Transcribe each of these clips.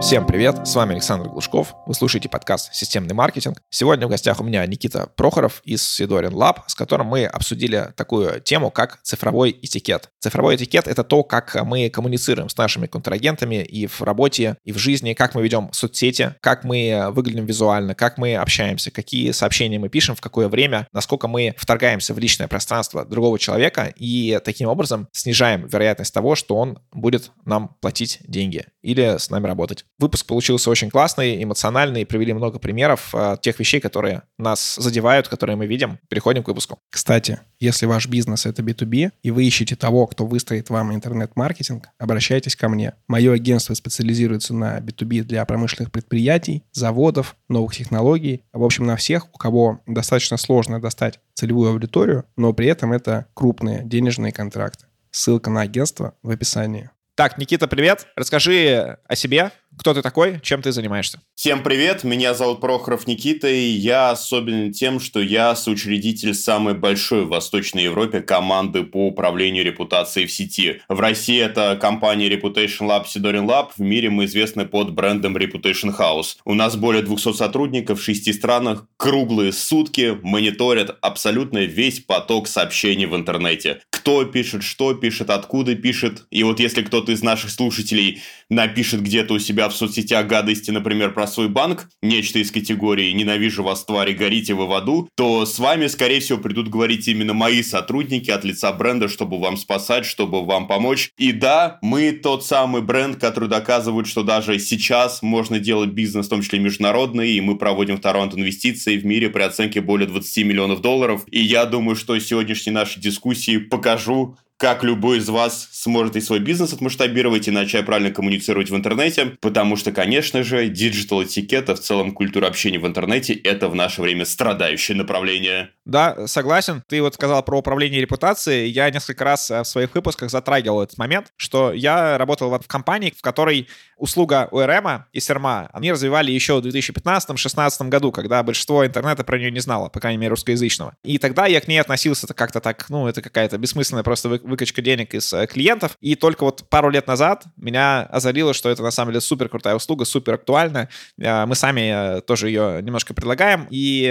Всем привет, с вами Александр Глушков, вы слушаете подкаст «Системный маркетинг». Сегодня в гостях у меня Никита Прохоров из Сидорин Lab, с которым мы обсудили такую тему, как цифровой этикет. Цифровой этикет — это то, как мы коммуницируем с нашими контрагентами и в работе, и в жизни, как мы ведем соцсети, как мы выглядим визуально, как мы общаемся, какие сообщения мы пишем, в какое время, насколько мы вторгаемся в личное пространство другого человека и таким образом снижаем вероятность того, что он будет нам платить деньги или с нами работать. Выпуск получился очень классный, эмоциональный, привели много примеров э, тех вещей, которые нас задевают, которые мы видим. Переходим к выпуску. Кстати, если ваш бизнес — это B2B, и вы ищете того, кто выстроит вам интернет-маркетинг, обращайтесь ко мне. Мое агентство специализируется на B2B для промышленных предприятий, заводов, новых технологий, в общем, на всех, у кого достаточно сложно достать целевую аудиторию, но при этом это крупные денежные контракты. Ссылка на агентство в описании. Так, Никита, привет. Расскажи о себе, кто ты такой, чем ты занимаешься? Всем привет, меня зовут Прохоров Никита, и я особенен тем, что я соучредитель самой большой в Восточной Европе команды по управлению репутацией в сети. В России это компания Reputation Lab Sidorin Lab, в мире мы известны под брендом Reputation House. У нас более 200 сотрудников в шести странах, круглые сутки мониторят абсолютно весь поток сообщений в интернете. Кто пишет, что пишет, откуда пишет, и вот если кто-то из наших слушателей напишет где-то у себя в соцсетях гадости, например, про свой банк, нечто из категории «ненавижу вас, твари, горите вы в аду», то с вами, скорее всего, придут говорить именно мои сотрудники от лица бренда, чтобы вам спасать, чтобы вам помочь. И да, мы тот самый бренд, который доказывает, что даже сейчас можно делать бизнес, в том числе международный, и мы проводим второй раунд инвестиций в мире при оценке более 20 миллионов долларов. И я думаю, что сегодняшние наши дискуссии покажу, как любой из вас сможет и свой бизнес отмасштабировать, и начать правильно коммуницировать в интернете, потому что, конечно же, digital этикета, в целом культура общения в интернете, это в наше время страдающее направление. Да, согласен. Ты вот сказал про управление репутацией. Я несколько раз э, в своих выпусках затрагивал этот момент, что я работал в компании, в которой услуга ORM и SERM а, они развивали еще в 2015-2016 году, когда большинство интернета про нее не знало, по крайней мере, русскоязычного. И тогда я к ней относился как-то так, ну, это какая-то бессмысленная просто выкачка денег из э, клиентов. И только вот пару лет назад меня озарило, что это на самом деле супер крутая услуга, супер актуальна. Э, мы сами э, тоже ее немножко предлагаем. И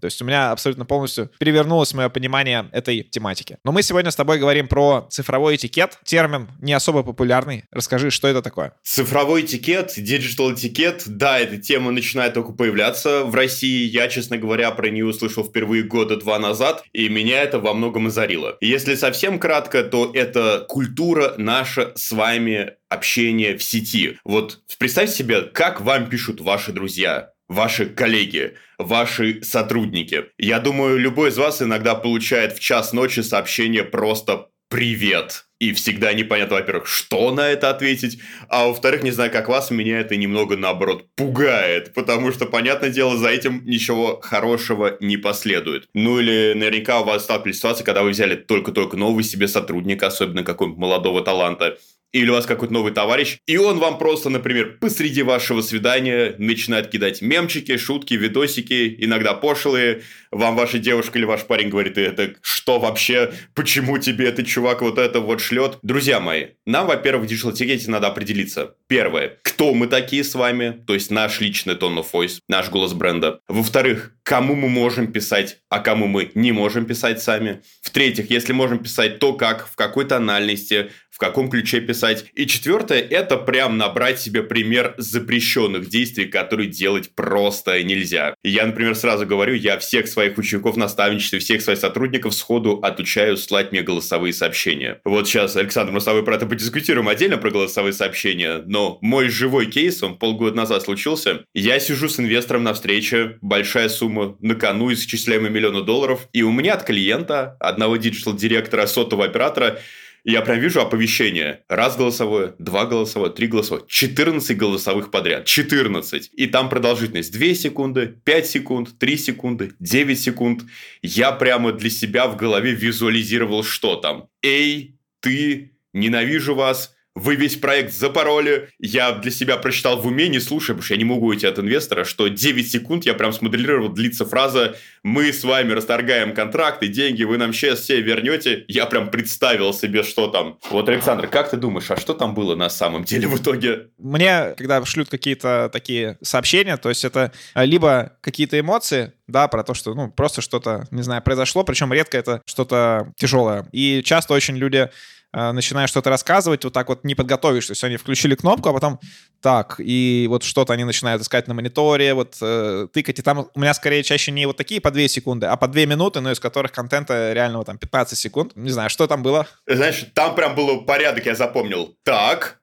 то есть у меня абсолютно полностью перевернулось мое понимание этой тематики. Но мы сегодня с тобой говорим про цифровой этикет. Термин не особо популярный. Расскажи, что это такое? Цифровой этикет, digital этикет, да, эта тема начинает только появляться в России. Я, честно говоря, про нее услышал впервые года два назад, и меня это во многом озарило. Если совсем кратко, то это культура наша с вами общения в сети. Вот представьте себе, как вам пишут ваши друзья, ваши коллеги, ваши сотрудники. Я думаю, любой из вас иногда получает в час ночи сообщение просто «Привет». И всегда непонятно, во-первых, что на это ответить, а во-вторых, не знаю, как вас, меня это немного, наоборот, пугает, потому что, понятное дело, за этим ничего хорошего не последует. Ну или наверняка у вас сталкивались ситуации, когда вы взяли только-только новый себе сотрудника, особенно какого-нибудь молодого таланта, или у вас какой-то новый товарищ, и он вам просто, например, посреди вашего свидания начинает кидать мемчики, шутки, видосики, иногда пошлые, вам ваша девушка или ваш парень говорит, это что вообще, почему тебе этот чувак вот это вот шлет? Друзья мои, нам, во-первых, в digital надо определиться. Первое, кто мы такие с вами, то есть наш личный tone of voice, наш голос бренда. Во-вторых, кому мы можем писать, а кому мы не можем писать сами. В-третьих, если можем писать, то как, в какой тональности, в каком ключе писать. И четвертое, это прям набрать себе пример запрещенных действий, которые делать просто нельзя. Я, например, сразу говорю, я всех своих учеников наставничестве, всех своих сотрудников сходу отучаю слать мне голосовые сообщения. Вот сейчас, Александр, мы с тобой про это подискутируем отдельно, про голосовые сообщения, но мой живой кейс, он полгода назад случился. Я сижу с инвестором на встрече, большая сумма на кону, исчисляемые миллионы долларов, и у меня от клиента, одного digital-директора, сотового оператора, я прям вижу оповещение. Раз голосовое, два голосовое, три голосовое. 14 голосовых подряд. 14. И там продолжительность 2 секунды, 5 секунд, 3 секунды, 9 секунд. Я прямо для себя в голове визуализировал, что там. Эй, ты, ненавижу вас, вы весь проект запороли. Я для себя прочитал в уме, не слушая, потому что я не могу уйти от инвестора, что 9 секунд я прям смоделировал, длится фраза «Мы с вами расторгаем контракты, деньги вы нам сейчас все вернете». Я прям представил себе, что там. Вот, Александр, как ты думаешь, а что там было на самом деле в итоге? Мне, когда шлют какие-то такие сообщения, то есть это либо какие-то эмоции, да, про то, что, ну, просто что-то, не знаю, произошло, причем редко это что-то тяжелое. И часто очень люди Э, начинаю что-то рассказывать, вот так вот не подготовишь. То есть они включили кнопку, а потом так, и вот что-то они начинают искать на мониторе, вот э, тыкать. И там у меня скорее чаще не вот такие по 2 секунды, а по 2 минуты, но из которых контента реально вот там 15 секунд. Не знаю, что там было. Знаешь, там прям был порядок, я запомнил. Так,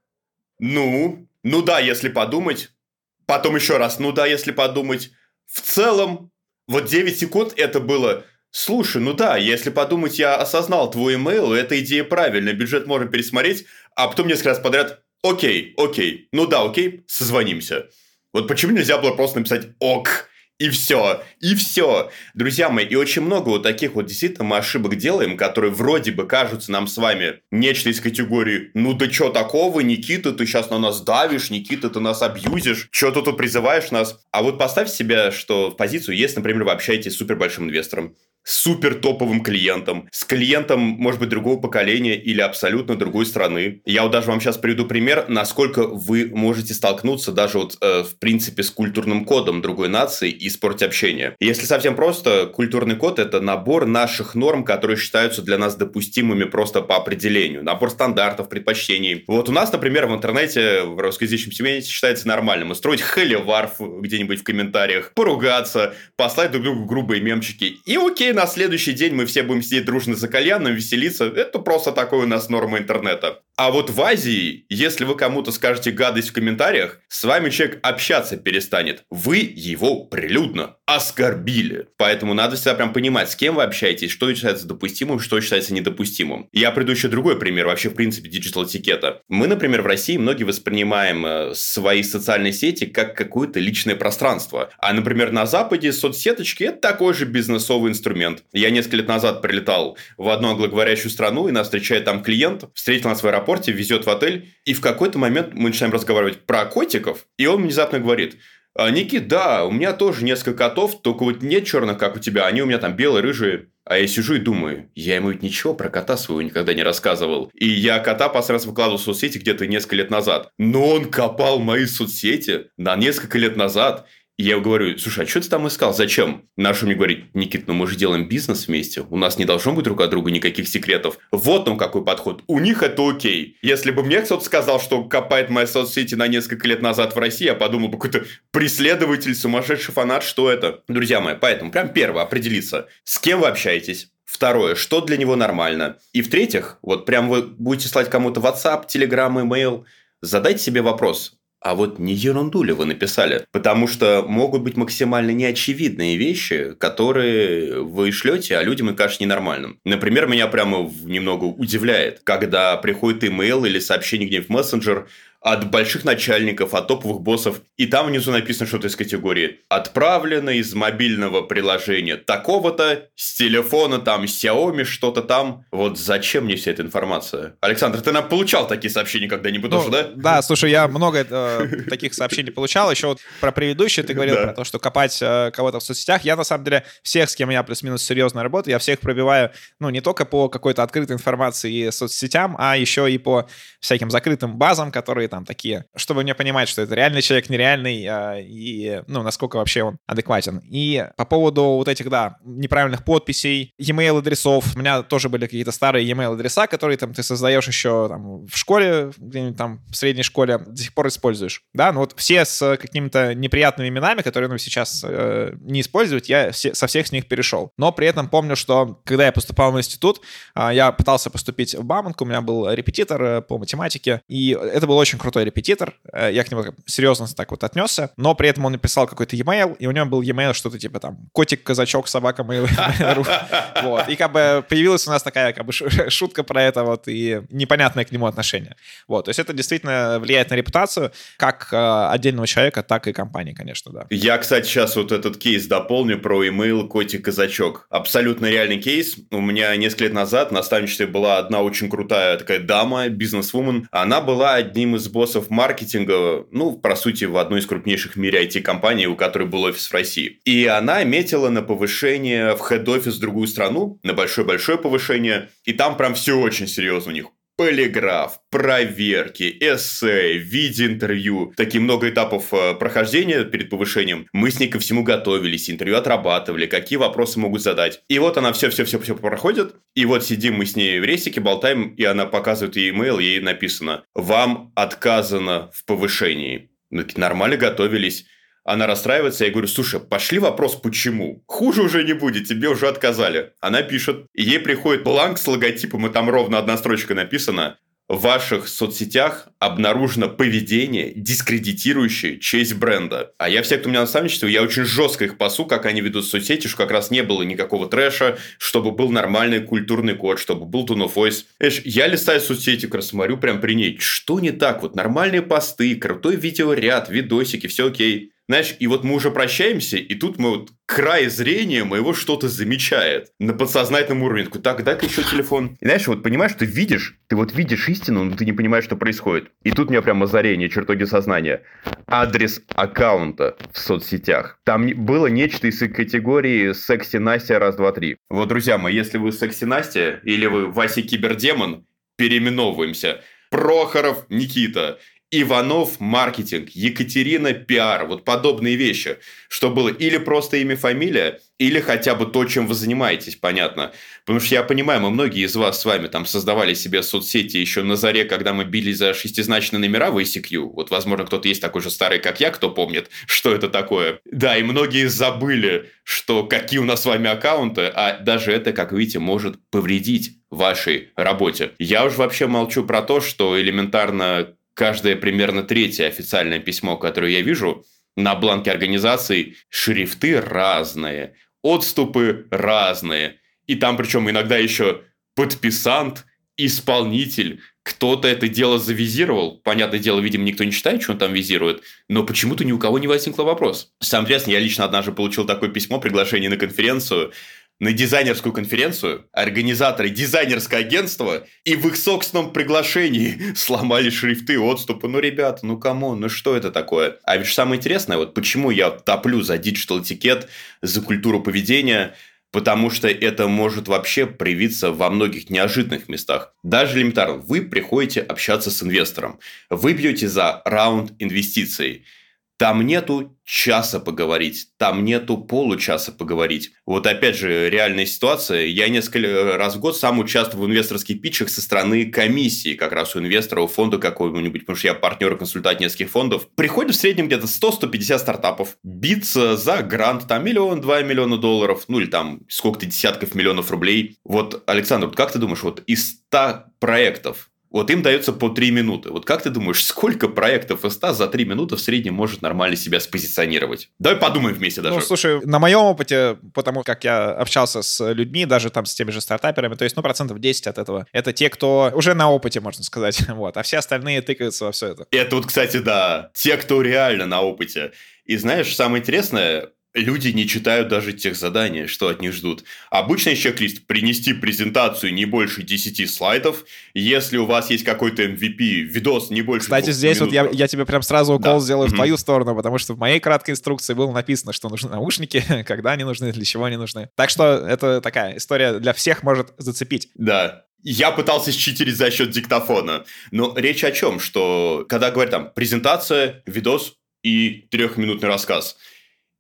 ну, ну да, если подумать. Потом еще раз, ну да, если подумать. В целом, вот 9 секунд это было Слушай, ну да, если подумать, я осознал твой имейл, эта идея правильная, бюджет можно пересмотреть, а потом несколько раз подряд, окей, окей, ну да, окей, созвонимся. Вот почему нельзя было просто написать «ок», и все, и все. Друзья мои, и очень много вот таких вот действительно мы ошибок делаем, которые вроде бы кажутся нам с вами нечто из категории «Ну да что такого, Никита, ты сейчас на нас давишь, Никита, ты нас абьюзишь, что ты тут призываешь нас?» А вот поставь себя, что в позицию, если, например, вы общаетесь с супер большим инвестором, супер топовым клиентом, с клиентом, может быть, другого поколения или абсолютно другой страны. Я вот даже вам сейчас приведу пример, насколько вы можете столкнуться даже вот, э, в принципе, с культурным кодом другой нации и спорте общения. Если совсем просто, культурный код – это набор наших норм, которые считаются для нас допустимыми просто по определению. Набор стандартов, предпочтений. Вот у нас, например, в интернете, в русскоязычном сегменте считается нормальным устроить хелеварф где-нибудь в комментариях, поругаться, послать друг другу грубые мемчики. И окей, на следующий день мы все будем сидеть дружно за кальяном, веселиться. Это просто такой у нас норма интернета. А вот в Азии, если вы кому-то скажете гадость в комментариях, с вами человек общаться перестанет. Вы его прилюдно оскорбили. Поэтому надо всегда прям понимать, с кем вы общаетесь, что считается допустимым, что считается недопустимым. Я приведу еще другой пример вообще, в принципе, digital этикета. Мы, например, в России многие воспринимаем э, свои социальные сети как какое-то личное пространство. А, например, на Западе соцсеточки – это такой же бизнесовый инструмент. Я несколько лет назад прилетал в одну англоговорящую страну, и нас встречает там клиент, встретил нас в аэропорте, везет в отель, и в какой-то момент мы начинаем разговаривать про котиков, и он внезапно говорит, «А, да, у меня тоже несколько котов, только вот нет черных, как у тебя, они у меня там белые, рыжие. А я сижу и думаю, я ему ведь ничего про кота своего никогда не рассказывал. И я кота последний раз выкладывал в соцсети где-то несколько лет назад. Но он копал мои соцсети на несколько лет назад. Я говорю, слушай, а что ты там искал? Зачем? Наш мне говорит, Никит, ну мы же делаем бизнес вместе. У нас не должно быть друг от друга никаких секретов. Вот он какой подход. У них это окей. Если бы мне кто-то сказал, что копает мои соцсети на несколько лет назад в России, я подумал бы, какой-то преследователь, сумасшедший фанат, что это? Друзья мои, поэтому прям первое, определиться, с кем вы общаетесь, Второе, что для него нормально. И в-третьих, вот прям вы будете слать кому-то WhatsApp, Telegram, email, задайте себе вопрос, а вот не ерунду ли вы написали? Потому что могут быть максимально неочевидные вещи, которые вы шлете, а людям это кажется ненормальным. Например, меня прямо немного удивляет, когда приходит имейл или сообщение где-нибудь в мессенджер, от больших начальников, от топовых боссов. И там внизу написано что-то из категории «Отправлено из мобильного приложения такого-то, с телефона там Xiaomi, что-то там». Вот зачем мне вся эта информация? Александр, ты нам получал такие сообщения когда-нибудь ну, тоже, да? Да, слушай, я много э, таких сообщений получал. Еще вот про предыдущее ты говорил, про то, что копать э, кого-то в соцсетях. Я, на самом деле, всех, с кем я плюс-минус серьезно работаю, я всех пробиваю, ну, не только по какой-то открытой информации и соцсетям, а еще и по всяким закрытым базам, которые там там такие, чтобы мне понимать, что это реальный человек, нереальный, а, и, ну, насколько вообще он адекватен. И по поводу вот этих, да, неправильных подписей, e-mail адресов, у меня тоже были какие-то старые e-mail адреса, которые там ты создаешь еще там в школе, где-нибудь там в средней школе, до сих пор используешь, да, ну вот все с какими-то неприятными именами, которые, ну, сейчас э, не использовать, я все, со всех с них перешел. Но при этом помню, что когда я поступал в институт, э, я пытался поступить в Бауманку, у меня был репетитор э, по математике, и это было очень очень крутой репетитор, э, я к нему серьезно так вот отнесся, но при этом он написал какой-то e-mail, и у него был e-mail что-то типа там котик, казачок, собака, mail. Вот. И как бы появилась у нас такая как бы шутка про это вот и непонятное к нему отношение. Вот. То есть это действительно влияет на репутацию как э, отдельного человека, так и компании, конечно, да. Я, кстати, сейчас вот этот кейс дополню про email котик, казачок. Абсолютно реальный кейс. У меня несколько лет назад на наставничестве была одна очень крутая такая дама, бизнес-вумен. Она была одним из боссов маркетинга, ну, по сути, в одной из крупнейших в мире IT-компаний, у которой был офис в России. И она метила на повышение в хед-офис в другую страну, на большое-большое повышение. И там прям все очень серьезно у них полиграф, проверки, эссе, видеоинтервью. Такие много этапов э, прохождения перед повышением. Мы с ней ко всему готовились, интервью отрабатывали, какие вопросы могут задать. И вот она все-все-все-все проходит. И вот сидим мы с ней в рейсике, болтаем, и она показывает ей имейл, ей написано «Вам отказано в повышении». Нормально готовились. Она расстраивается, я говорю, слушай, пошли вопрос, почему? Хуже уже не будет, тебе уже отказали. Она пишет, ей приходит бланк с логотипом, и там ровно одна строчка написана. В ваших соцсетях обнаружено поведение, дискредитирующее честь бренда. А я все, кто у меня наставничество, я очень жестко их пасу, как они ведут соцсети, что как раз не было никакого трэша, чтобы был нормальный культурный код, чтобы был tone of voice. Эш, я листаю соцсети, как раз смотрю прям при ней. Что не так? Вот нормальные посты, крутой видеоряд, видосики, все окей. Знаешь, и вот мы уже прощаемся, и тут мы вот край зрения моего что-то замечает на подсознательном уровне. Такой, так, дай-ка еще телефон. И знаешь, вот понимаешь, ты видишь, ты вот видишь истину, но ты не понимаешь, что происходит. И тут у меня прям озарение, чертоги сознания. Адрес аккаунта в соцсетях. Там было нечто из категории «Секси Настя раз, два, три». Вот, друзья мои, если вы Секси Настя или вы Вася Кибердемон, переименовываемся. Прохоров Никита Иванов маркетинг, Екатерина пиар, вот подобные вещи, что было или просто имя, фамилия, или хотя бы то, чем вы занимаетесь, понятно. Потому что я понимаю, мы многие из вас с вами там создавали себе соцсети еще на заре, когда мы били за шестизначные номера в ICQ. Вот, возможно, кто-то есть такой же старый, как я, кто помнит, что это такое. Да, и многие забыли, что какие у нас с вами аккаунты, а даже это, как видите, может повредить вашей работе. Я уж вообще молчу про то, что элементарно каждое примерно третье официальное письмо, которое я вижу, на бланке организации шрифты разные, отступы разные. И там причем иногда еще подписант, исполнитель, кто-то это дело завизировал. Понятное дело, видимо, никто не читает, что он там визирует, но почему-то ни у кого не возникло вопрос. Сам интересно, я лично однажды получил такое письмо, приглашение на конференцию, на дизайнерскую конференцию, организаторы дизайнерское агентство, и в их собственном приглашении сломали шрифты отступы. Ну, ребята, ну кому, ну что это такое? А ведь самое интересное, вот почему я топлю за digital этикет, за культуру поведения, потому что это может вообще проявиться во многих неожиданных местах. Даже элементарно, вы приходите общаться с инвестором, вы бьете за раунд инвестиций – там нету часа поговорить, там нету получаса поговорить. Вот опять же, реальная ситуация. Я несколько раз в год сам участвую в инвесторских питчах со стороны комиссии, как раз у инвестора, у фонда какого-нибудь, потому что я партнер и консультант нескольких фондов. Приходит в среднем где-то 100-150 стартапов, биться за грант, там миллион, два миллиона долларов, ну или там сколько-то десятков миллионов рублей. Вот, Александр, как ты думаешь, вот из 100 проектов вот им дается по 3 минуты. Вот как ты думаешь, сколько проектов из 100 за 3 минуты в среднем может нормально себя спозиционировать? Давай подумаем вместе даже. Ну, слушай, на моем опыте, потому как я общался с людьми, даже там с теми же стартаперами, то есть, ну, процентов 10 от этого. Это те, кто уже на опыте, можно сказать. Вот. А все остальные тыкаются во все это. Это вот, кстати, да. Те, кто реально на опыте. И знаешь, самое интересное, люди не читают даже тех заданий, что от них ждут. Обычный чек-лист – принести презентацию не больше 10 слайдов. Если у вас есть какой-то MVP, видос не больше Кстати, здесь минут. вот я, я тебе прям сразу укол да. сделаю mm-hmm. в твою сторону, потому что в моей краткой инструкции было написано, что нужны наушники, когда они нужны, для чего они нужны. Так что это такая история для всех может зацепить. Да, я пытался считерить за счет диктофона. Но речь о чем? Что когда говорят там презентация, видос и трехминутный рассказ –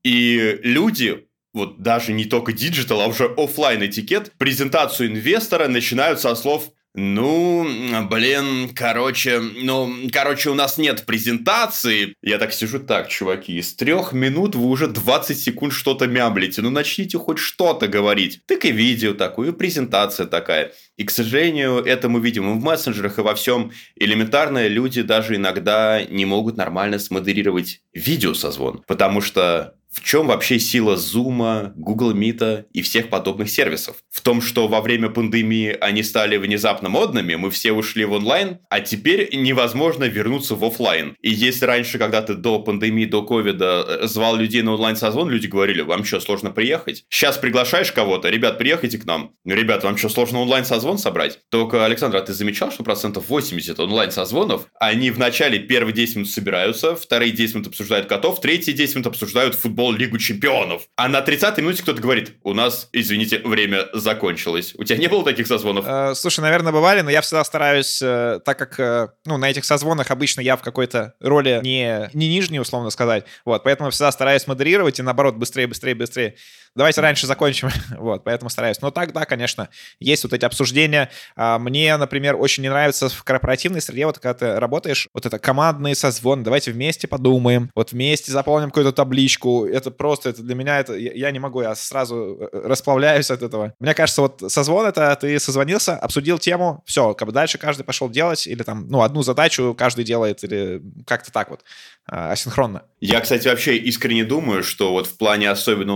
и люди, вот даже не только digital, а уже офлайн этикет, презентацию инвестора начинают со слов Ну, блин, короче, ну, короче, у нас нет презентации. Я так сижу, так, чуваки, из трех минут вы уже 20 секунд что-то мямлите. Ну, начните хоть что-то говорить. Так и видео такое, и презентация такая. И, к сожалению, это мы видим и в мессенджерах, и во всем. Элементарно люди даже иногда не могут нормально смодерировать видеосозвон, потому что в чем вообще сила Zoom, Google Meet и всех подобных сервисов? В том, что во время пандемии они стали внезапно модными, мы все ушли в онлайн, а теперь невозможно вернуться в офлайн. И если раньше, когда ты до пандемии, до ковида э, звал людей на онлайн-созвон, люди говорили, вам что, сложно приехать? Сейчас приглашаешь кого-то, ребят, приехайте к нам. Ребят, вам что, сложно онлайн-созвон собрать? Только, Александр, а ты замечал, что процентов 80 онлайн-созвонов, они в начале первые 10 минут собираются, вторые 10 минут обсуждают котов, третьи 10 минут обсуждают футбол футбол Лигу Чемпионов. А на 30-й минуте кто-то говорит, у нас, извините, время закончилось. У тебя не было таких созвонов? Э, слушай, наверное, бывали, но я всегда стараюсь, э, так как, э, ну, на этих созвонах обычно я в какой-то роли не, не нижней, условно сказать, вот, поэтому всегда стараюсь модерировать и, наоборот, быстрее, быстрее, быстрее давайте раньше закончим, вот, поэтому стараюсь. Но так, да, конечно, есть вот эти обсуждения. А, мне, например, очень не нравится в корпоративной среде, вот когда ты работаешь, вот это командный созвон, давайте вместе подумаем, вот вместе заполним какую-то табличку, это просто, это для меня, это, я не могу, я сразу э, расплавляюсь от этого. Мне кажется, вот созвон это ты созвонился, обсудил тему, все, как бы дальше каждый пошел делать, или там, ну, одну задачу каждый делает, или как-то так вот. А, асинхронно. Я, кстати, вообще искренне думаю, что вот в плане особенно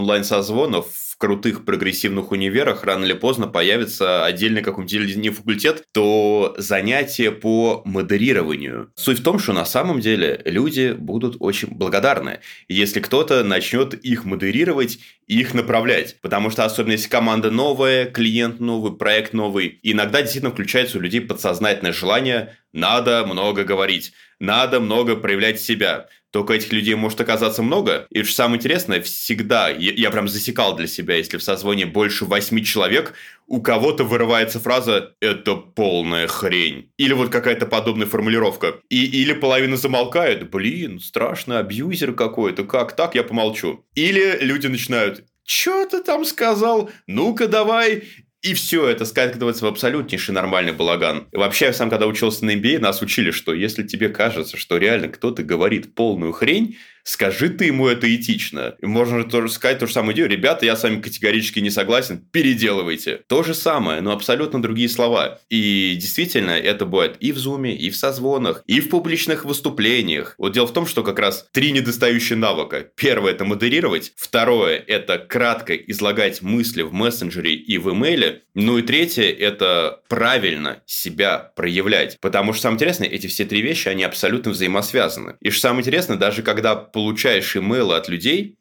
онлайн-созвонов в крутых прогрессивных универах рано или поздно появится отдельный какой-нибудь не факультет, то занятие по модерированию. Суть в том, что на самом деле люди будут очень благодарны, если кто-то начнет их модерировать и их направлять. Потому что особенно если команда новая, клиент новый, проект новый, иногда действительно включается у людей подсознательное желание надо много говорить, надо много проявлять себя. Только этих людей может оказаться много. И что самое интересное, всегда, я, я прям засекал для себя, если в созвоне больше восьми человек, у кого-то вырывается фраза «это полная хрень». Или вот какая-то подобная формулировка. И, или половина замолкает «блин, страшно, абьюзер какой-то, как так, я помолчу». Или люди начинают «Чё ты там сказал? Ну-ка давай!» И все это скатывается в абсолютнейший нормальный балаган. И вообще, сам когда учился на MBA, нас учили, что если тебе кажется, что реально кто-то говорит полную хрень, скажи ты ему это этично. И можно тоже сказать ту же самую идею. Ребята, я с вами категорически не согласен, переделывайте. То же самое, но абсолютно другие слова. И действительно, это бывает и в зуме, и в созвонах, и в публичных выступлениях. Вот дело в том, что как раз три недостающие навыка. Первое – это модерировать. Второе – это кратко излагать мысли в мессенджере и в имейле. Ну и третье – это правильно себя проявлять. Потому что самое интересное, эти все три вещи, они абсолютно взаимосвязаны. И что самое интересное, даже когда получаешь имейлы от людей,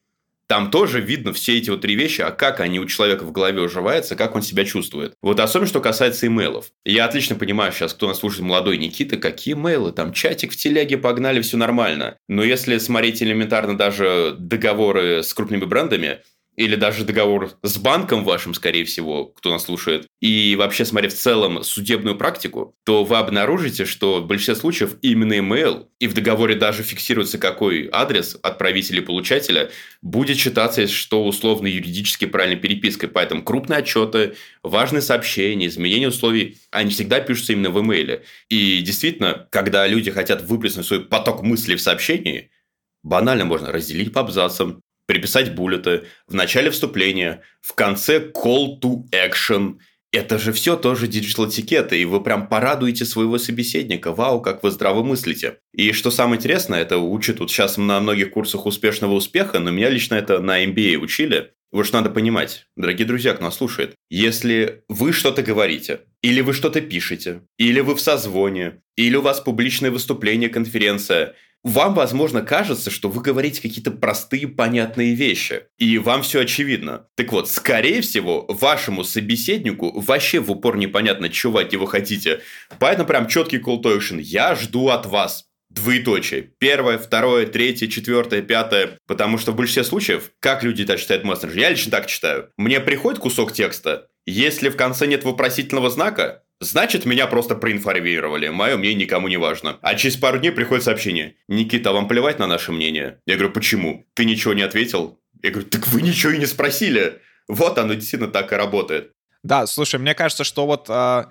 там тоже видно все эти вот три вещи, а как они у человека в голове уживаются, как он себя чувствует. Вот особенно, что касается имейлов. Я отлично понимаю сейчас, кто нас слушает, молодой Никита, какие имейлы, там чатик в телеге погнали, все нормально. Но если смотреть элементарно даже договоры с крупными брендами, или даже договор с банком вашим, скорее всего, кто нас слушает, и вообще смотря в целом судебную практику, то вы обнаружите, что в большинстве случаев именно email, и в договоре даже фиксируется какой адрес отправителя и получателя, будет считаться, что условно юридически правильной перепиской. Поэтому крупные отчеты, важные сообщения, изменения условий, они всегда пишутся именно в имейле. И действительно, когда люди хотят выплеснуть свой поток мыслей в сообщении, банально можно разделить по абзацам, приписать буллеты, в начале вступления, в конце call to action. Это же все тоже digital этикет, и вы прям порадуете своего собеседника. Вау, как вы здраво мыслите. И что самое интересное, это учат вот сейчас на многих курсах успешного успеха, но меня лично это на MBA учили. Вот что надо понимать, дорогие друзья, кто нас слушает. Если вы что-то говорите, или вы что-то пишете, или вы в созвоне, или у вас публичное выступление, конференция – вам, возможно, кажется, что вы говорите какие-то простые, понятные вещи, и вам все очевидно. Так вот, скорее всего, вашему собеседнику вообще в упор непонятно, чего от него хотите. Поэтому прям четкий call to action. Я жду от вас двоеточие. Первое, второе, третье, четвертое, пятое. Потому что в большинстве случаев, как люди это читают мессенджер, я лично так читаю. Мне приходит кусок текста, если в конце нет вопросительного знака, Значит, меня просто проинформировали. Мое мнение никому не важно. А через пару дней приходит сообщение. Никита, вам плевать на наше мнение? Я говорю, почему? Ты ничего не ответил? Я говорю, так вы ничего и не спросили. Вот оно действительно так и работает. Да, слушай, мне кажется, что вот э,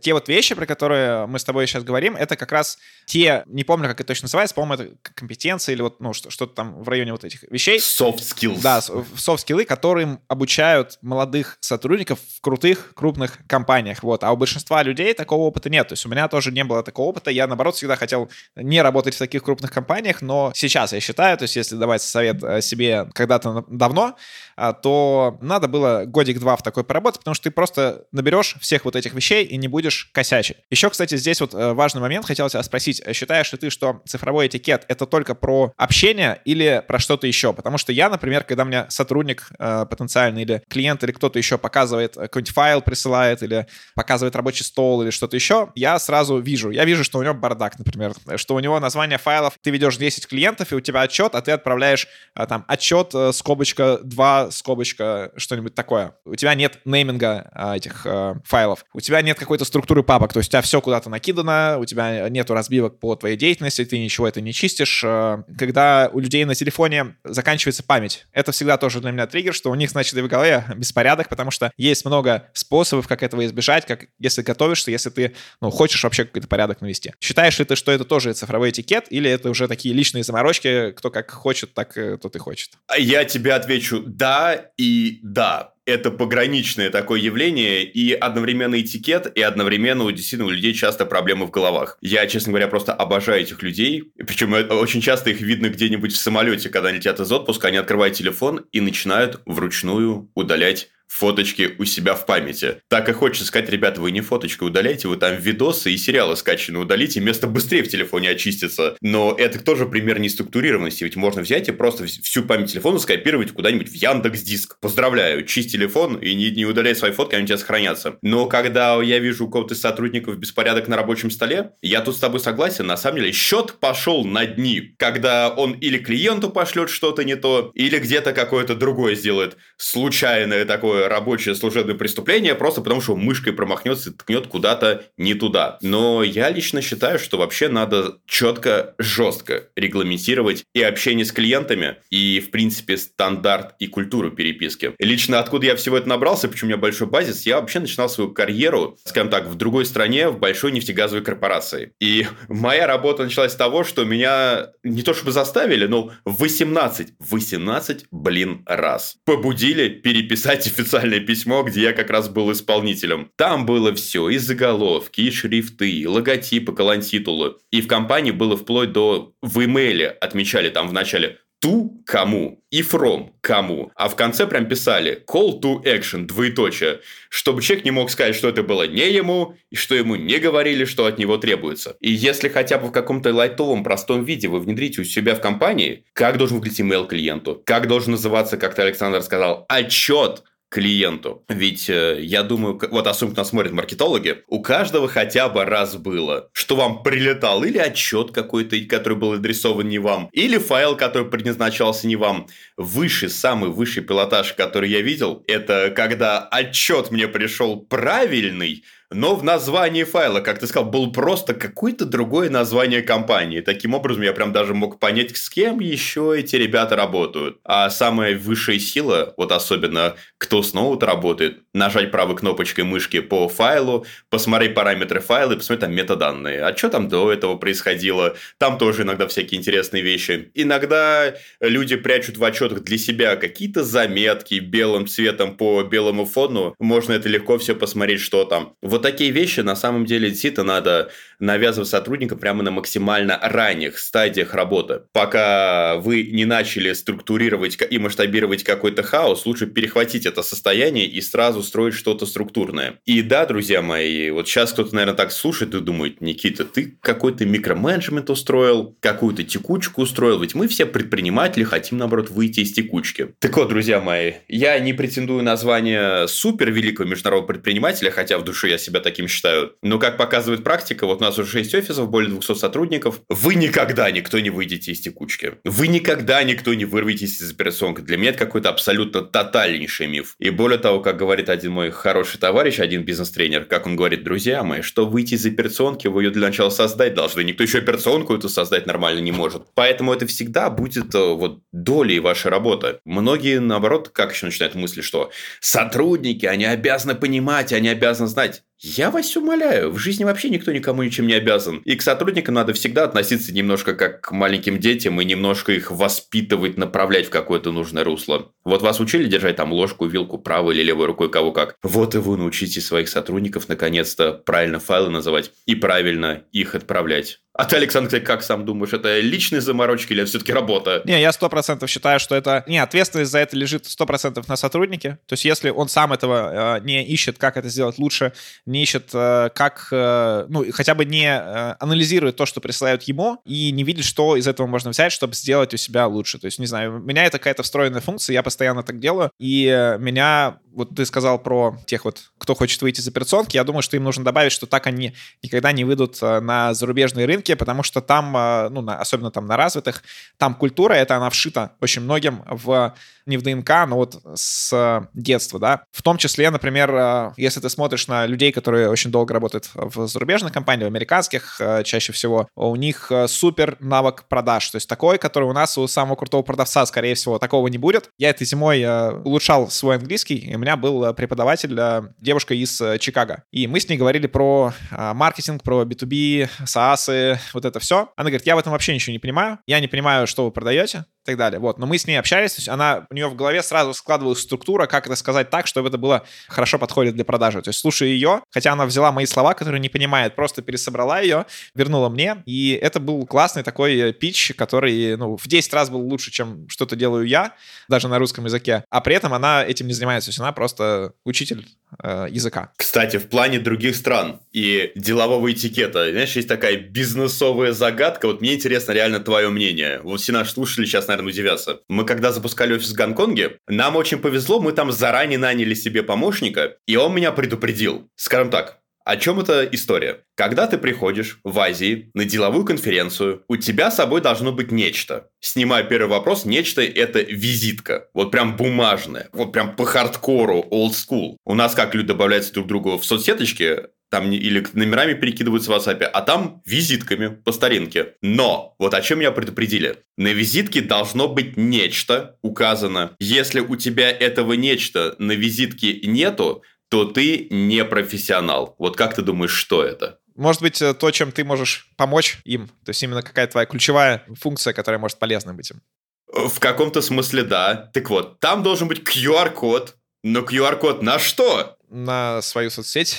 те вот вещи, про которые мы с тобой сейчас говорим, это как раз те, не помню, как это точно называется, по-моему, это компетенции или вот, ну, что-то там в районе вот этих вещей. Soft skills. Да, софт-скиллы, которым обучают молодых сотрудников в крутых, крупных компаниях, вот. А у большинства людей такого опыта нет. То есть у меня тоже не было такого опыта. Я, наоборот, всегда хотел не работать в таких крупных компаниях, но сейчас я считаю, то есть если давать совет э, себе когда-то давно, а, то надо было годик-два в такой поработать, потому что ты просто наберешь всех вот этих вещей и не будешь косячить. Еще, кстати, здесь вот э, важный момент, хотел тебя спросить, считаешь ли ты, что цифровой этикет — это только про общение или про что-то еще? Потому что я, например, когда мне сотрудник э, потенциальный или клиент или кто-то еще показывает э, какой-нибудь файл присылает или показывает рабочий стол или что-то еще, я сразу вижу. Я вижу, что у него бардак, например, что у него название файлов, ты ведешь 10 клиентов, и у тебя отчет, а ты отправляешь там отчет, скобочка 2, скобочка, что-нибудь такое. У тебя нет нейминга а, этих а, файлов. У тебя нет какой-то структуры папок, то есть у тебя все куда-то накидано, у тебя нету разбивок по твоей деятельности, ты ничего это не чистишь. А, когда у людей на телефоне заканчивается память, это всегда тоже для меня триггер, что у них, значит, и в голове беспорядок, потому что есть много способов, как этого избежать, как если готовишься, если ты, ну, хочешь вообще какой-то порядок навести. Считаешь ли ты, что это тоже цифровой этикет, или это уже такие личные заморочки, кто как хочет, так э, тот и хочет? Я тебе отвечу да и да это пограничное такое явление и одновременно этикет, и одновременно действительно у людей часто проблемы в головах. Я, честно говоря, просто обожаю этих людей. Причем очень часто их видно где-нибудь в самолете, когда летят из отпуска, они открывают телефон и начинают вручную удалять фоточки у себя в памяти. Так и хочется сказать, ребята, вы не фоточкой удаляйте, вы там видосы и сериалы скачанные удалите, место быстрее в телефоне очистится. Но это тоже пример неструктурированности, ведь можно взять и просто всю память телефона скопировать куда-нибудь в Яндекс Диск. Поздравляю, чисть телефон и не, не удаляй свои фотки, они у тебя сохранятся. Но когда я вижу у кого-то из сотрудников беспорядок на рабочем столе, я тут с тобой согласен, на самом деле счет пошел на дни, когда он или клиенту пошлет что-то не то, или где-то какое-то другое сделает случайное такое рабочее служебное преступление просто потому, что мышкой промахнется и ткнет куда-то не туда. Но я лично считаю, что вообще надо четко, жестко регламентировать и общение с клиентами, и, в принципе, стандарт и культуру переписки. Лично откуда я всего это набрался, почему у меня большой базис, я вообще начинал свою карьеру, скажем так, в другой стране, в большой нефтегазовой корпорации. И моя работа началась с того, что меня не то чтобы заставили, но 18, 18, блин, раз побудили переписать официально официальное письмо, где я как раз был исполнителем. Там было все, и заголовки, и шрифты, и логотипы, колонтитулы. И в компании было вплоть до... В имейле отмечали там в начале to кому и from кому. А в конце прям писали call to action, двоеточие, чтобы человек не мог сказать, что это было не ему, и что ему не говорили, что от него требуется. И если хотя бы в каком-то лайтовом, простом виде вы внедрите у себя в компании, как должен выглядеть email клиенту, как должен называться, как то Александр сказал, отчет, клиенту. Ведь э, я думаю, вот особенно нас смотрят маркетологи, у каждого хотя бы раз было, что вам прилетал или отчет какой-то, который был адресован не вам, или файл, который предназначался не вам. Высший, самый высший пилотаж, который я видел, это когда отчет мне пришел правильный, но в названии файла, как ты сказал, было просто какое-то другое название компании. Таким образом, я прям даже мог понять, с кем еще эти ребята работают. А самая высшая сила, вот особенно кто с ноута работает, нажать правой кнопочкой мышки по файлу, посмотреть параметры файла и посмотреть там метаданные. А что там до этого происходило? Там тоже иногда всякие интересные вещи. Иногда люди прячут в отчетах для себя какие-то заметки белым цветом по белому фону. Можно это легко все посмотреть, что там. Вот такие вещи на самом деле действительно надо навязывать сотрудникам прямо на максимально ранних стадиях работы. Пока вы не начали структурировать и масштабировать какой-то хаос, лучше перехватить это состояние и сразу строить что-то структурное. И да, друзья мои, вот сейчас кто-то, наверное, так слушает и думает, Никита, ты какой-то микроменеджмент устроил, какую-то текучку устроил, ведь мы все предприниматели хотим, наоборот, выйти из текучки. Так вот, друзья мои, я не претендую на звание супер великого международного предпринимателя, хотя в душе я себя таким считаю. Но, как показывает практика, вот у нас уже 6 офисов, более 200 сотрудников. Вы никогда никто не выйдете из текучки. Вы никогда никто не вырветесь из операционки. Для меня это какой-то абсолютно тотальнейший миф. И более того, как говорит один мой хороший товарищ, один бизнес-тренер, как он говорит, друзья мои, что выйти из операционки, вы ее для начала создать должны. Никто еще операционку эту создать нормально не может. Поэтому это всегда будет э, вот долей вашей работы. Многие, наоборот, как еще начинают мысли, что сотрудники, они обязаны понимать, они обязаны знать. Я вас умоляю, в жизни вообще никто никому ничем не обязан. И к сотрудникам надо всегда относиться немножко как к маленьким детям и немножко их воспитывать, направлять в какое-то нужное русло. Вот вас учили держать там ложку, вилку правой или левой рукой, кого как. Вот и вы научите своих сотрудников наконец-то правильно файлы называть и правильно их отправлять. А ты, Александр, как сам думаешь, это личные заморочки или все-таки работа? Не, я сто процентов считаю, что это... Не, ответственность за это лежит сто процентов на сотруднике. То есть если он сам этого э, не ищет, как это сделать лучше, не ищет, э, как... Э, ну, хотя бы не э, анализирует то, что присылают ему, и не видит, что из этого можно взять, чтобы сделать у себя лучше. То есть, не знаю, у меня это какая-то встроенная функция, я постоянно так делаю, и э, меня... Вот ты сказал про тех вот, кто хочет выйти из операционки, я думаю, что им нужно добавить, что так они никогда не выйдут э, на зарубежные рынки, рынке, потому что там, э, ну, особенно там на развитых, там культура, это она вшита очень многим в не в ДНК, но вот с детства, да. В том числе, например, э, если ты смотришь на людей, которые очень долго работают в зарубежных компаниях, в американских э, чаще всего, у них супер навык продаж, то есть такой, который у нас у самого крутого продавца, скорее всего, такого не будет. Я этой зимой улучшал свой английский, и у меня был преподаватель, девушка из Чикаго, и мы с ней говорили про маркетинг, про B2B, SaaS, вот это все. Она говорит, я в этом вообще ничего не понимаю, я не понимаю, что вы продаете и так далее. Вот, но мы с ней общались, то есть она, у нее в голове сразу складывалась структура, как это сказать так, чтобы это было хорошо подходит для продажи. То есть слушая ее, хотя она взяла мои слова, которые не понимает, просто пересобрала ее, вернула мне, и это был классный такой э, пич, который, ну, в 10 раз был лучше, чем что-то делаю я, даже на русском языке, а при этом она этим не занимается, то есть она просто учитель э, языка. Кстати, в плане других стран и делового этикета, знаешь, есть такая бизнесовая загадка, вот мне интересно реально твое мнение. Вот все наши слушатели сейчас наверное, удивятся. Мы когда запускали офис в Гонконге, нам очень повезло, мы там заранее наняли себе помощника, и он меня предупредил. Скажем так, о чем эта история? Когда ты приходишь в Азии на деловую конференцию, у тебя с собой должно быть нечто. Снимаю первый вопрос, нечто это визитка. Вот прям бумажная, вот прям по хардкору, old school. У нас как люди добавляются друг к другу в соцсеточке, там или номерами перекидываются в WhatsApp, а там визитками по старинке. Но, вот о чем меня предупредили. На визитке должно быть нечто указано. Если у тебя этого нечто на визитке нету, то ты не профессионал. Вот как ты думаешь, что это? Может быть, э, то, чем ты можешь помочь им. То есть именно какая твоя ключевая функция, которая может полезна быть им. В каком-то смысле да. Так вот, там должен быть QR-код. Но QR-код на что? На свою соцсеть.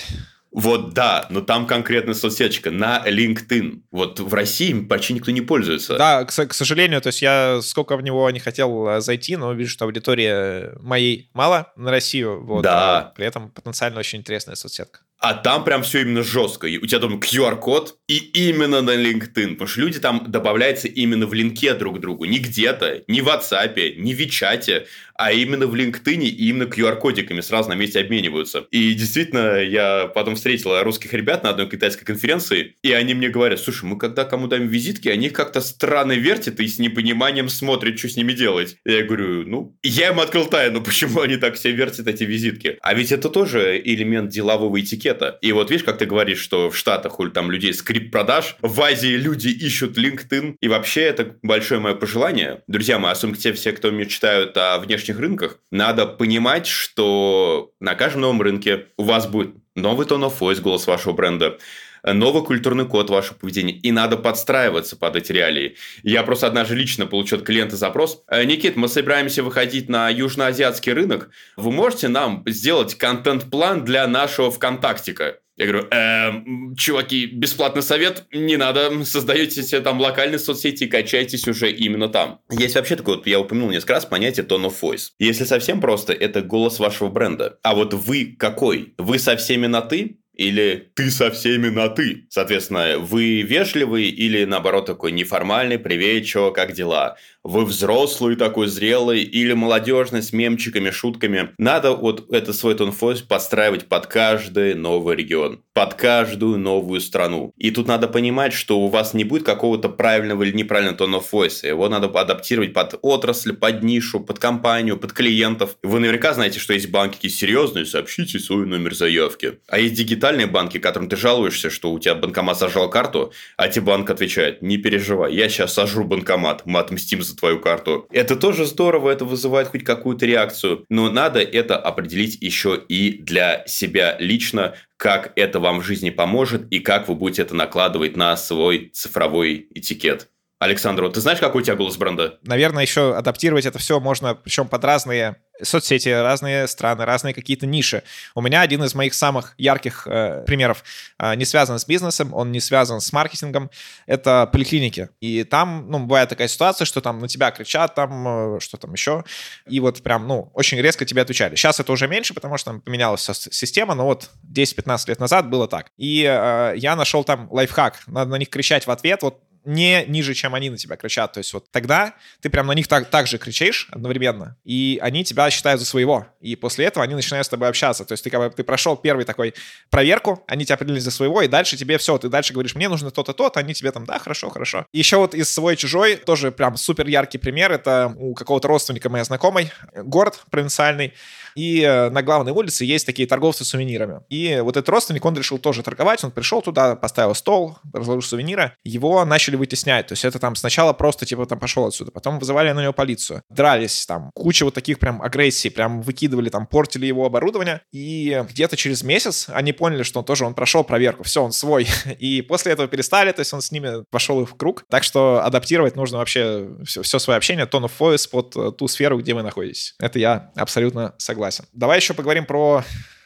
Вот да, но там конкретная соцсеточка на LinkedIn. Вот в России почти никто не пользуется. Да, к, к сожалению, то есть я сколько в него не хотел э, зайти, но вижу, что аудитория моей мало на Россию. Вот, да. А при этом потенциально очень интересная соцсетка. А там прям все именно жестко. У тебя там QR-код и именно на LinkedIn. Потому что люди там добавляются именно в линке друг к другу. Не где-то, не в WhatsApp, не в WeChat, а именно в LinkedIn и именно QR-кодиками сразу на месте обмениваются. И действительно, я потом встретил русских ребят на одной китайской конференции, и они мне говорят, слушай, мы когда кому даем визитки, они как-то странно вертят и с непониманием смотрят, что с ними делать. Я говорю, ну, я им открыл тайну, почему они так все вертят эти визитки. А ведь это тоже элемент делового этикета. И вот видишь, как ты говоришь, что в Штатах у там людей скрипт продаж, в Азии люди ищут LinkedIn. И вообще это большое мое пожелание. Друзья мои, особенно те все, кто мне читают о внешних рынках, надо понимать, что на каждом новом рынке у вас будет новый tone of voice, голос вашего бренда, новый культурный код вашего поведения, и надо подстраиваться под эти реалии. Я просто однажды лично получил от клиента запрос. «Э, Никит, мы собираемся выходить на южноазиатский рынок. Вы можете нам сделать контент-план для нашего ВКонтактика? Я говорю, эм, чуваки, бесплатный совет, не надо, создаете себе там локальные соцсети качайтесь уже именно там. Есть вообще такое, вот я упомянул несколько раз, понятие tone of voice. Если совсем просто, это голос вашего бренда. А вот вы какой? Вы со всеми на «ты»? Или ты со всеми на ты. Соответственно, вы вежливый или наоборот такой неформальный, привет, чё, как дела? Вы взрослый такой, зрелый или молодежный с мемчиками, шутками. Надо вот это свой тонфойс подстраивать под каждый новый регион, под каждую новую страну. И тут надо понимать, что у вас не будет какого-то правильного или неправильного тона voice. Его надо адаптировать под отрасль, под нишу, под компанию, под клиентов. Вы наверняка знаете, что есть банки серьезные, сообщите свой номер заявки. А есть дигитальные банки, которым ты жалуешься, что у тебя банкомат сожрал карту, а тебе банк отвечает, не переживай, я сейчас сожру банкомат, мы отмстим за твою карту. Это тоже здорово, это вызывает хоть какую-то реакцию, но надо это определить еще и для себя лично, как это вам в жизни поможет и как вы будете это накладывать на свой цифровой этикет. Александр, ты знаешь, какой у тебя голос бренда? Наверное, еще адаптировать это все можно, причем под разные соцсети, разные страны, разные какие-то ниши. У меня один из моих самых ярких э, примеров э, не связан с бизнесом, он не связан с маркетингом, это поликлиники. И там, ну, бывает такая ситуация, что там на тебя кричат, там, э, что там еще, и вот прям, ну, очень резко тебе отвечали. Сейчас это уже меньше, потому что там поменялась система, но вот 10-15 лет назад было так. И э, я нашел там лайфхак, надо на них кричать в ответ, вот не ниже, чем они на тебя кричат. То есть вот тогда ты прям на них так, так же кричишь одновременно, и они тебя считают за своего. И после этого они начинают с тобой общаться. То есть ты как бы ты прошел первый такой проверку, они тебя определили за своего, и дальше тебе все, ты дальше говоришь, мне нужно то-то, то-то, они тебе там, да, хорошо, хорошо. И еще вот из свой-чужой тоже прям супер яркий пример, это у какого-то родственника моей знакомой, город провинциальный, и э, на главной улице есть такие торговцы сувенирами. И вот этот родственник, он решил тоже торговать, он пришел туда, поставил стол, разложил сувениры, его начали вытеснять. То есть это там сначала просто типа там пошел отсюда, потом вызывали на него полицию, дрались там, куча вот таких прям агрессий, прям выкидывали там, портили его оборудование. И где-то через месяц они поняли, что он тоже, он прошел проверку, все, он свой. И после этого перестали, то есть он с ними пошел в круг. Так что адаптировать нужно вообще все, все свое общение, tone of voice под э, ту сферу, где вы находитесь. Это я абсолютно согласен согласен. Давай еще поговорим про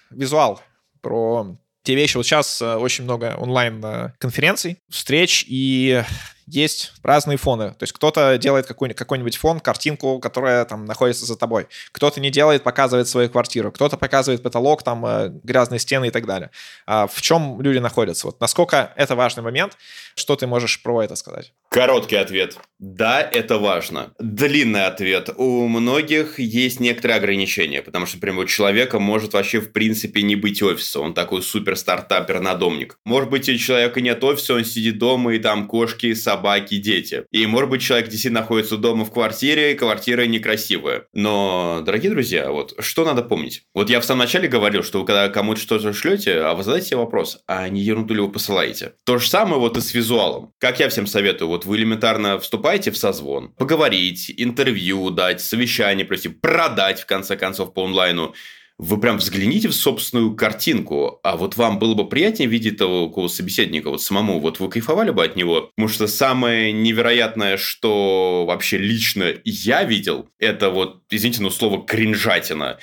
визуал, про те вещи. Вот сейчас э, очень много онлайн-конференций, встреч, и есть разные фоны. То есть кто-то делает какой-нибудь, какой-нибудь фон, картинку, которая там находится за тобой. Кто-то не делает, показывает свою квартиру. Кто-то показывает потолок, там э, грязные стены и так далее. А в чем люди находятся? Вот насколько это важный момент? Что ты можешь про это сказать? Короткий ответ. Да, это важно. Длинный ответ. У многих есть некоторые ограничения, потому что, например, у человека может вообще в принципе не быть офиса. Он такой супер стартапер-надомник. Может быть, у человека нет офиса, он сидит дома и там кошки, собаки, собаки, дети. И, может быть, человек действительно находится дома в квартире, и квартира некрасивая. Но, дорогие друзья, вот что надо помнить? Вот я в самом начале говорил, что вы когда кому-то что-то шлете, а вы задаете себе вопрос, а не ерунду ли вы посылаете? То же самое вот и с визуалом. Как я всем советую, вот вы элементарно вступаете в созвон, поговорить, интервью дать, совещание провести, продать, в конце концов, по онлайну вы прям взгляните в собственную картинку, а вот вам было бы приятнее видеть того собеседника вот самому, вот вы кайфовали бы от него, потому что самое невероятное, что вообще лично я видел, это вот, извините, но слово кринжатина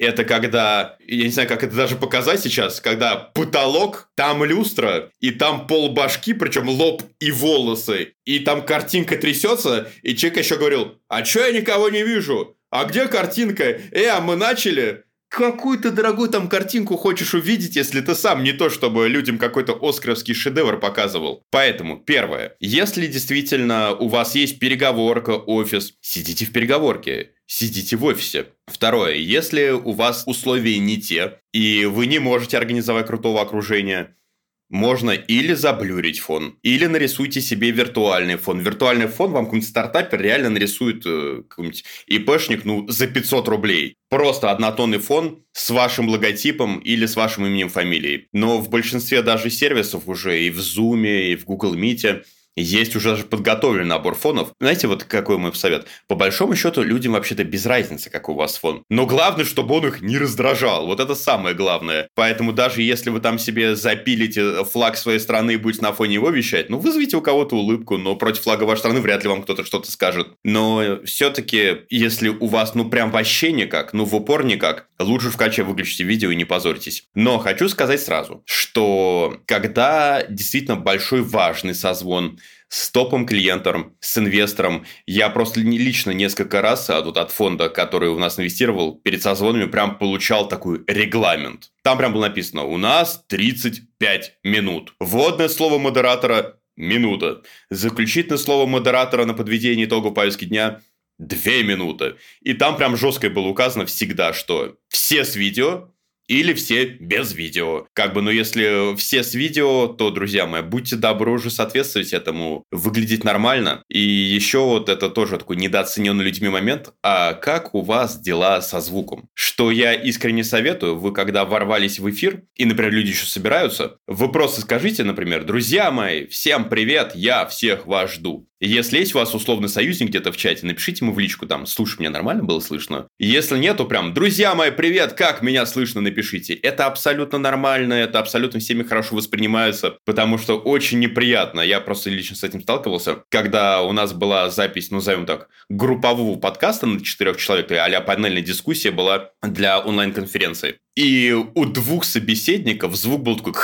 это когда, я не знаю, как это даже показать сейчас, когда потолок, там люстра, и там пол башки, причем лоб и волосы, и там картинка трясется, и человек еще говорил, а чё я никого не вижу? А где картинка? Э, а мы начали? Какую ты дорогую там картинку хочешь увидеть, если ты сам не то, чтобы людям какой-то оскаровский шедевр показывал. Поэтому, первое, если действительно у вас есть переговорка, офис, сидите в переговорке, сидите в офисе. Второе, если у вас условия не те, и вы не можете организовать крутого окружения, можно или заблюрить фон, или нарисуйте себе виртуальный фон. Виртуальный фон вам какой-нибудь стартапер реально нарисует э, какой-нибудь ИПшник ну, за 500 рублей. Просто однотонный фон с вашим логотипом или с вашим именем, фамилией. Но в большинстве даже сервисов уже и в Zoom, и в Google Meet есть уже даже подготовленный набор фонов. Знаете, вот какой мой совет? По большому счету, людям вообще-то без разницы, какой у вас фон. Но главное, чтобы он их не раздражал. Вот это самое главное. Поэтому даже если вы там себе запилите флаг своей страны и будете на фоне его вещать, ну, вызовите у кого-то улыбку, но против флага вашей страны вряд ли вам кто-то что-то скажет. Но все-таки, если у вас, ну, прям вообще никак, ну, в упор никак, лучше в качестве выключите видео и не позорьтесь. Но хочу сказать сразу, что когда действительно большой важный созвон, с топом клиентом, с инвестором. Я просто лично несколько раз а, вот от фонда, который у нас инвестировал, перед созвонами прям получал такой регламент. Там прям было написано, у нас 35 минут. Вводное слово модератора – минута. Заключительное слово модератора на подведение итогов повестки дня – две минуты. И там прям жестко было указано всегда, что все с видео, или все без видео. Как бы, ну, если все с видео, то, друзья мои, будьте добры уже соответствовать этому, выглядеть нормально. И еще вот это тоже такой недооцененный людьми момент. А как у вас дела со звуком? Что я искренне советую, вы когда ворвались в эфир, и, например, люди еще собираются, вы просто скажите, например, друзья мои, всем привет, я всех вас жду. Если есть у вас условный союзник где-то в чате, напишите ему в личку там, слушай, меня нормально было слышно? Если нет, то прям, друзья мои, привет, как меня слышно, напишите. Это абсолютно нормально, это абсолютно всеми хорошо воспринимается, потому что очень неприятно. Я просто лично с этим сталкивался, когда у нас была запись, ну, назовем так, группового подкаста на четырех человек, а панельная дискуссия была для онлайн-конференции. И у двух собеседников звук был такой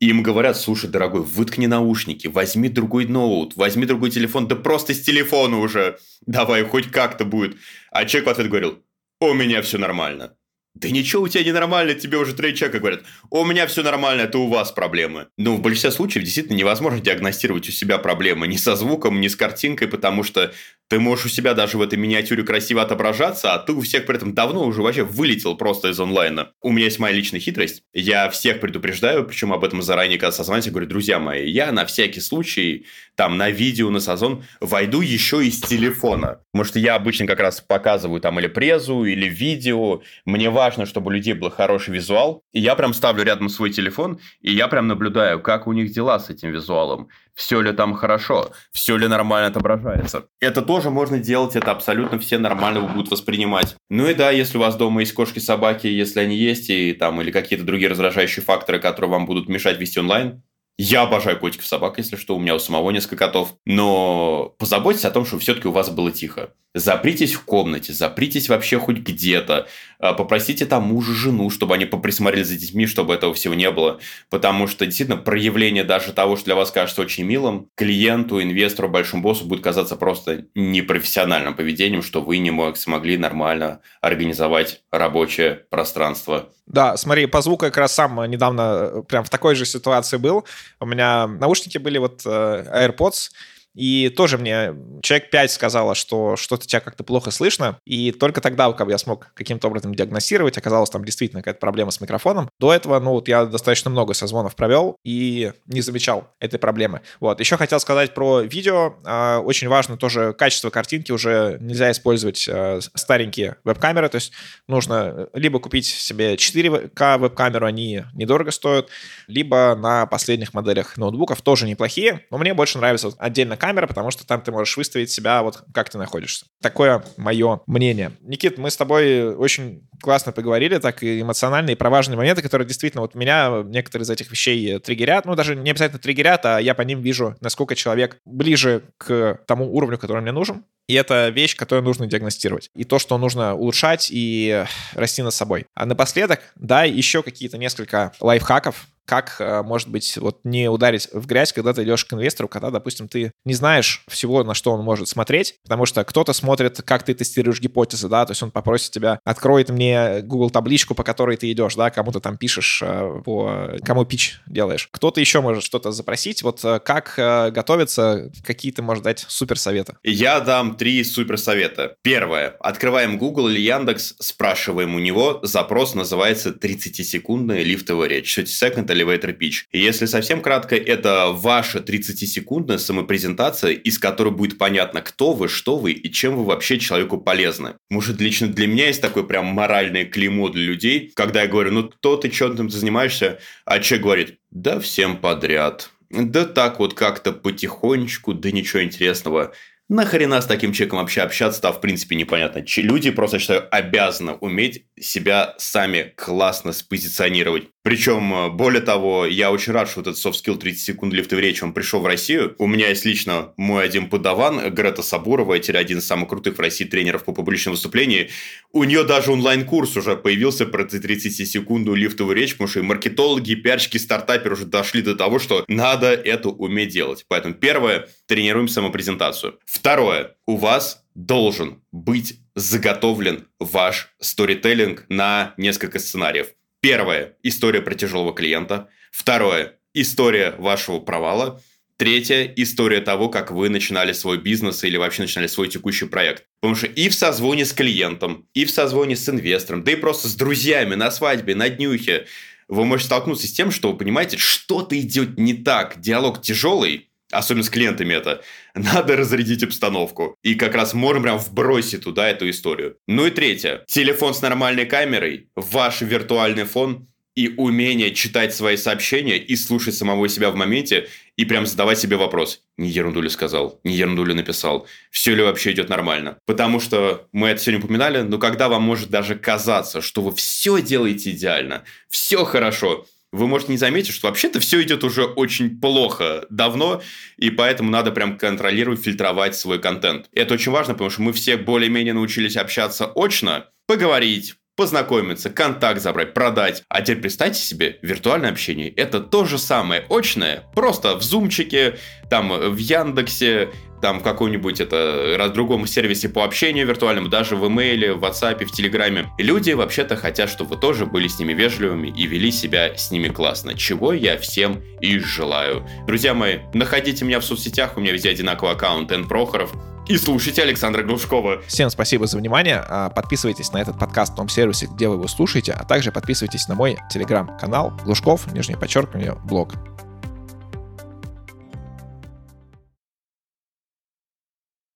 и им говорят, слушай, дорогой, выткни наушники, возьми другой ноут, возьми другой телефон, да просто с телефона уже, давай, хоть как-то будет. А человек в ответ говорил, у меня все нормально. Да ничего у тебя не нормально, тебе уже три человека говорят, у меня все нормально, это у вас проблемы. Ну, в большинстве случаев действительно невозможно диагностировать у себя проблемы ни со звуком, ни с картинкой, потому что ты можешь у себя даже в этой миниатюре красиво отображаться, а ты у всех при этом давно уже вообще вылетел просто из онлайна. У меня есть моя личная хитрость. Я всех предупреждаю, причем об этом заранее, когда созваниваюсь, говорю, друзья мои, я на всякий случай там на видео, на созвон войду еще из телефона. Потому что я обычно как раз показываю там или презу, или видео. Мне важно, чтобы у людей был хороший визуал. И я прям ставлю рядом свой телефон, и я прям наблюдаю, как у них дела с этим визуалом все ли там хорошо, все ли нормально отображается. Это тоже можно делать, это абсолютно все нормально будут воспринимать. Ну и да, если у вас дома есть кошки-собаки, если они есть, и там, или какие-то другие раздражающие факторы, которые вам будут мешать вести онлайн, я обожаю котиков собак, если что, у меня у самого несколько котов. Но позаботьтесь о том, чтобы все-таки у вас было тихо. Запритесь в комнате, запритесь вообще хоть где-то. А, попросите там мужа, жену, чтобы они поприсмотрели за детьми, чтобы этого всего не было. Потому что действительно проявление даже того, что для вас кажется очень милым, клиенту, инвестору, большому боссу будет казаться просто непрофессиональным поведением, что вы не смогли нормально организовать рабочее пространство. Да, смотри, по звуку как раз сам недавно э, прям в такой же ситуации был. У меня наушники были вот э, AirPods, и тоже мне человек 5 сказала, что что-то тебя как-то плохо слышно. И только тогда как я смог каким-то образом диагностировать. Оказалось, там действительно какая-то проблема с микрофоном. До этого, ну, вот я достаточно много созвонов провел и не замечал этой проблемы. Вот. Еще хотел сказать про видео. А, очень важно тоже качество картинки. Уже нельзя использовать а, старенькие веб-камеры. То есть нужно либо купить себе 4К веб-камеру, они недорого стоят, либо на последних моделях ноутбуков тоже неплохие. Но мне больше нравится отдельно камера камера, потому что там ты можешь выставить себя, вот как ты находишься. Такое мое мнение. Никит, мы с тобой очень классно поговорили, так и эмоционально, и про важные моменты, которые действительно вот меня некоторые из этих вещей триггерят. Ну, даже не обязательно триггерят, а я по ним вижу, насколько человек ближе к тому уровню, который мне нужен. И это вещь, которую нужно диагностировать. И то, что нужно улучшать и расти над собой. А напоследок, да, еще какие-то несколько лайфхаков, как, э, может быть, вот не ударить в грязь, когда ты идешь к инвестору, когда, допустим, ты не знаешь всего, на что он может смотреть, потому что кто-то смотрит, как ты тестируешь гипотезы, да, то есть он попросит тебя, откроет мне Google табличку, по которой ты идешь, да, кому ты там пишешь, э, по, кому пич делаешь. Кто-то еще может что-то запросить, вот э, как готовиться, какие ты можешь дать супер советы? Я дам три супер совета. Первое. Открываем Google или Яндекс, спрашиваем у него, запрос называется 30-секундная лифтовая речь. 30 second elevator pitch. И если совсем кратко, это ваша 30-секундная самопрезентация, из которой будет понятно, кто вы, что вы и чем вы вообще человеку полезны. Может, лично для меня есть такое прям моральное клеймо для людей, когда я говорю, ну, кто ты, чем ты занимаешься, а человек говорит, да всем подряд. Да так вот как-то потихонечку, да ничего интересного. Нахрена с таким человеком вообще общаться-то, в принципе, непонятно. Люди просто, считаю, обязаны уметь себя сами классно спозиционировать. Причем, э, более того, я очень рад, что вот этот soft skill 30 секунд лифта в речи, он пришел в Россию. У меня есть лично мой один подаван, Грета Сабурова, это один из самых крутых в России тренеров по публичному выступлению. У нее даже онлайн-курс уже появился про 30 секунду лифтовую речь, потому что и маркетологи, и пиарщики, стартаперы уже дошли до того, что надо это уметь делать. Поэтому первое, тренируем самопрезентацию. Второе, у вас должен быть заготовлен ваш сторителлинг на несколько сценариев. Первое – история про тяжелого клиента. Второе – история вашего провала. Третья – история того, как вы начинали свой бизнес или вообще начинали свой текущий проект. Потому что и в созвоне с клиентом, и в созвоне с инвестором, да и просто с друзьями на свадьбе, на днюхе, вы можете столкнуться с тем, что вы понимаете, что-то идет не так, диалог тяжелый, особенно с клиентами это, надо разрядить обстановку. И как раз можем прям вбросить туда эту историю. Ну и третье. Телефон с нормальной камерой, ваш виртуальный фон и умение читать свои сообщения и слушать самого себя в моменте и прям задавать себе вопрос. Не ерунду ли сказал? Не ерунду ли написал? Все ли вообще идет нормально? Потому что мы это сегодня упоминали, но когда вам может даже казаться, что вы все делаете идеально, все хорошо, вы можете не заметить, что вообще-то все идет уже очень плохо давно, и поэтому надо прям контролировать, фильтровать свой контент. Это очень важно, потому что мы все более-менее научились общаться очно, поговорить, познакомиться, контакт забрать, продать. А теперь представьте себе, виртуальное общение – это то же самое очное, просто в зумчике, там в Яндексе, там в каком-нибудь это раз другом сервисе по общению виртуальному, даже в имейле, в WhatsApp, в Телеграме. люди вообще-то хотят, чтобы вы тоже были с ними вежливыми и вели себя с ними классно, чего я всем и желаю. Друзья мои, находите меня в соцсетях, у меня везде одинаковый аккаунт Н. Прохоров, и слушайте Александра Глушкова. Всем спасибо за внимание. А, подписывайтесь на этот подкаст в том сервисе, где вы его слушаете, а также подписывайтесь на мой телеграм-канал Глушков, нижнее подчеркивание, блог.